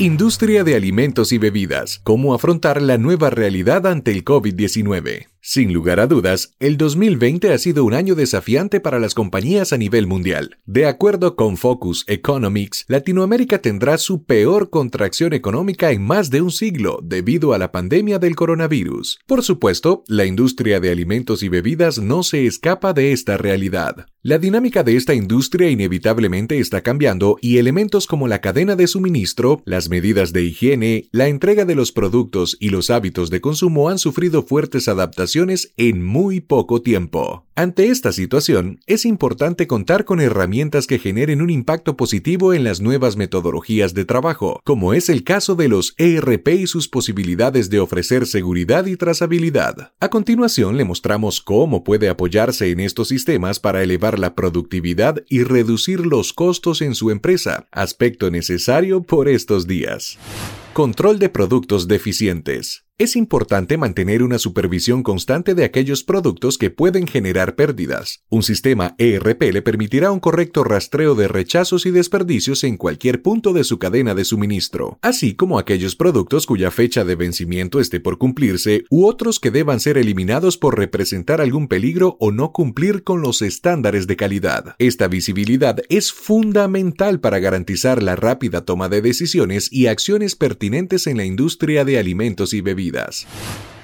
Industria de alimentos y bebidas. ¿Cómo afrontar la nueva realidad ante el COVID-19? Sin lugar a dudas, el 2020 ha sido un año desafiante para las compañías a nivel mundial. De acuerdo con Focus Economics, Latinoamérica tendrá su peor contracción económica en más de un siglo debido a la pandemia del coronavirus. Por supuesto, la industria de alimentos y bebidas no se escapa de esta realidad. La dinámica de esta industria inevitablemente está cambiando y elementos como la cadena de suministro, las medidas de higiene, la entrega de los productos y los hábitos de consumo han sufrido fuertes adaptaciones en muy poco tiempo. Ante esta situación, es importante contar con herramientas que generen un impacto positivo en las nuevas metodologías de trabajo, como es el caso de los ERP y sus posibilidades de ofrecer seguridad y trazabilidad. A continuación le mostramos cómo puede apoyarse en estos sistemas para elevar la productividad y reducir los costos en su empresa, aspecto necesario por estos días. Control de productos deficientes. Es importante mantener una supervisión constante de aquellos productos que pueden generar pérdidas. Un sistema ERP le permitirá un correcto rastreo de rechazos y desperdicios en cualquier punto de su cadena de suministro, así como aquellos productos cuya fecha de vencimiento esté por cumplirse u otros que deban ser eliminados por representar algún peligro o no cumplir con los estándares de calidad. Esta visibilidad es fundamental para garantizar la rápida toma de decisiones y acciones pertinentes en la industria de alimentos y bebidas.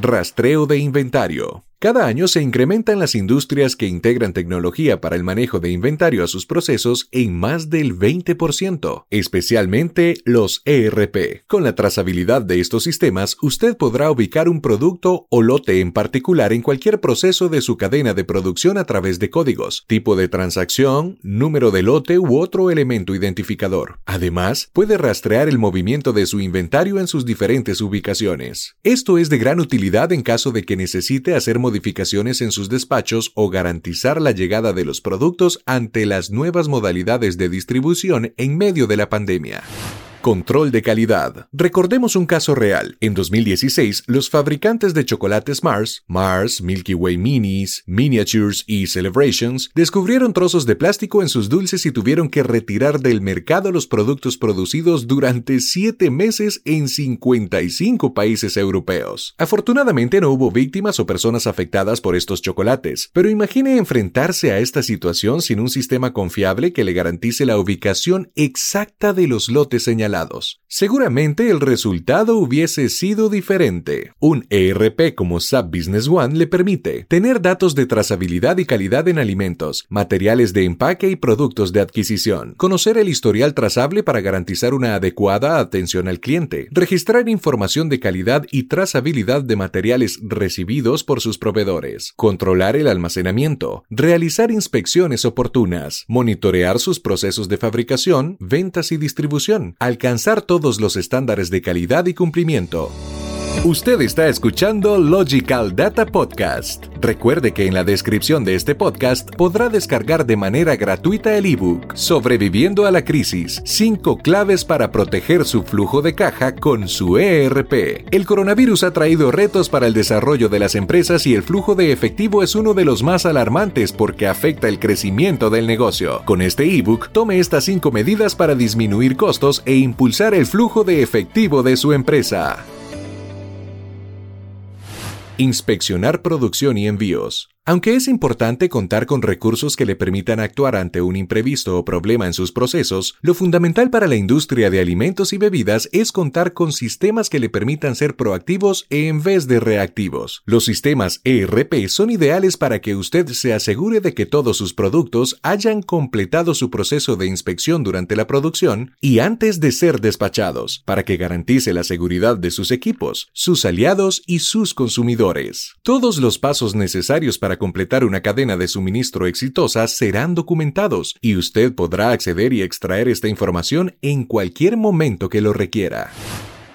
Rastreo de inventario. Cada año se incrementan las industrias que integran tecnología para el manejo de inventario a sus procesos en más del 20%, especialmente los ERP. Con la trazabilidad de estos sistemas, usted podrá ubicar un producto o lote en particular en cualquier proceso de su cadena de producción a través de códigos, tipo de transacción, número de lote u otro elemento identificador. Además, puede rastrear el movimiento de su inventario en sus diferentes ubicaciones. Esto es de gran utilidad en caso de que necesite hacer modificaciones en sus despachos o garantizar la llegada de los productos ante las nuevas modalidades de distribución en medio de la pandemia. Control de calidad. Recordemos un caso real. En 2016, los fabricantes de chocolates Mars, Mars, Milky Way Minis, Miniatures y Celebrations, descubrieron trozos de plástico en sus dulces y tuvieron que retirar del mercado los productos producidos durante 7 meses en 55 países europeos. Afortunadamente no hubo víctimas o personas afectadas por estos chocolates, pero imagine enfrentarse a esta situación sin un sistema confiable que le garantice la ubicación exacta de los lotes señalados Seguramente el resultado hubiese sido diferente. Un ERP como SAP Business One le permite tener datos de trazabilidad y calidad en alimentos, materiales de empaque y productos de adquisición, conocer el historial trazable para garantizar una adecuada atención al cliente, registrar información de calidad y trazabilidad de materiales recibidos por sus proveedores, controlar el almacenamiento, realizar inspecciones oportunas, monitorear sus procesos de fabricación, ventas y distribución, alcanzar alcanzar todos los estándares de calidad y cumplimiento. Usted está escuchando Logical Data Podcast. Recuerde que en la descripción de este podcast podrá descargar de manera gratuita el ebook Sobreviviendo a la crisis, 5 claves para proteger su flujo de caja con su ERP. El coronavirus ha traído retos para el desarrollo de las empresas y el flujo de efectivo es uno de los más alarmantes porque afecta el crecimiento del negocio. Con este ebook, tome estas 5 medidas para disminuir costos e impulsar el flujo de efectivo de su empresa. Inspeccionar producción y envíos. Aunque es importante contar con recursos que le permitan actuar ante un imprevisto o problema en sus procesos, lo fundamental para la industria de alimentos y bebidas es contar con sistemas que le permitan ser proactivos en vez de reactivos. Los sistemas ERP son ideales para que usted se asegure de que todos sus productos hayan completado su proceso de inspección durante la producción y antes de ser despachados, para que garantice la seguridad de sus equipos, sus aliados y sus consumidores. Todos los pasos necesarios para completar una cadena de suministro exitosa serán documentados y usted podrá acceder y extraer esta información en cualquier momento que lo requiera.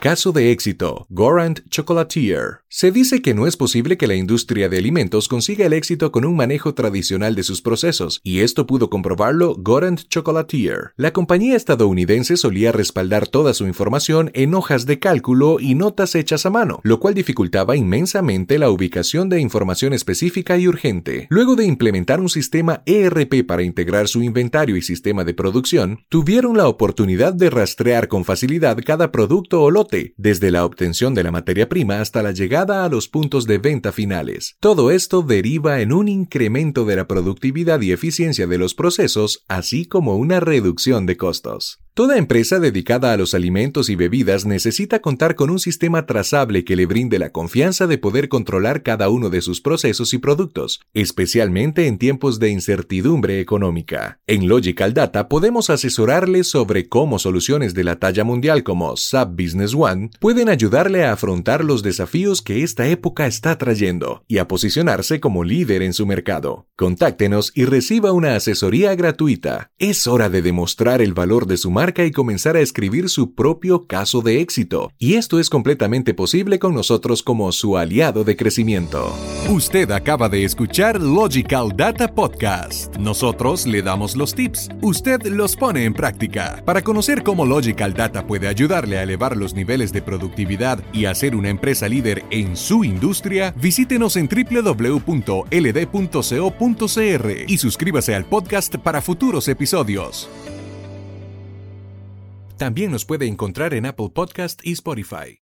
Caso de éxito, Gorant Chocolatier. Se dice que no es posible que la industria de alimentos consiga el éxito con un manejo tradicional de sus procesos, y esto pudo comprobarlo Gorant Chocolatier. La compañía estadounidense solía respaldar toda su información en hojas de cálculo y notas hechas a mano, lo cual dificultaba inmensamente la ubicación de información específica y urgente. Luego de implementar un sistema ERP para integrar su inventario y sistema de producción, tuvieron la oportunidad de rastrear con facilidad cada producto o lote, desde la obtención de la materia prima hasta la llegada a los puntos de venta finales. Todo esto deriva en un incremento de la productividad y eficiencia de los procesos, así como una reducción de costos. Toda empresa dedicada a los alimentos y bebidas necesita contar con un sistema trazable que le brinde la confianza de poder controlar cada uno de sus procesos y productos, especialmente en tiempos de incertidumbre económica. En Logical Data podemos asesorarle sobre cómo soluciones de la talla mundial como SAP Business One pueden ayudarle a afrontar los desafíos que esta época está trayendo y a posicionarse como líder en su mercado. Contáctenos y reciba una asesoría gratuita. Es hora de demostrar el valor de su marca y comenzar a escribir su propio caso de éxito. Y esto es completamente posible con nosotros como su aliado de crecimiento. Usted acaba de escuchar Logical Data Podcast. Nosotros le damos los tips, usted los pone en práctica. Para conocer cómo Logical Data puede ayudarle a elevar los niveles de productividad y hacer una empresa líder en su industria, visítenos en www.ld.co.cr y suscríbase al podcast para futuros episodios. También nos puede encontrar en Apple Podcast y Spotify.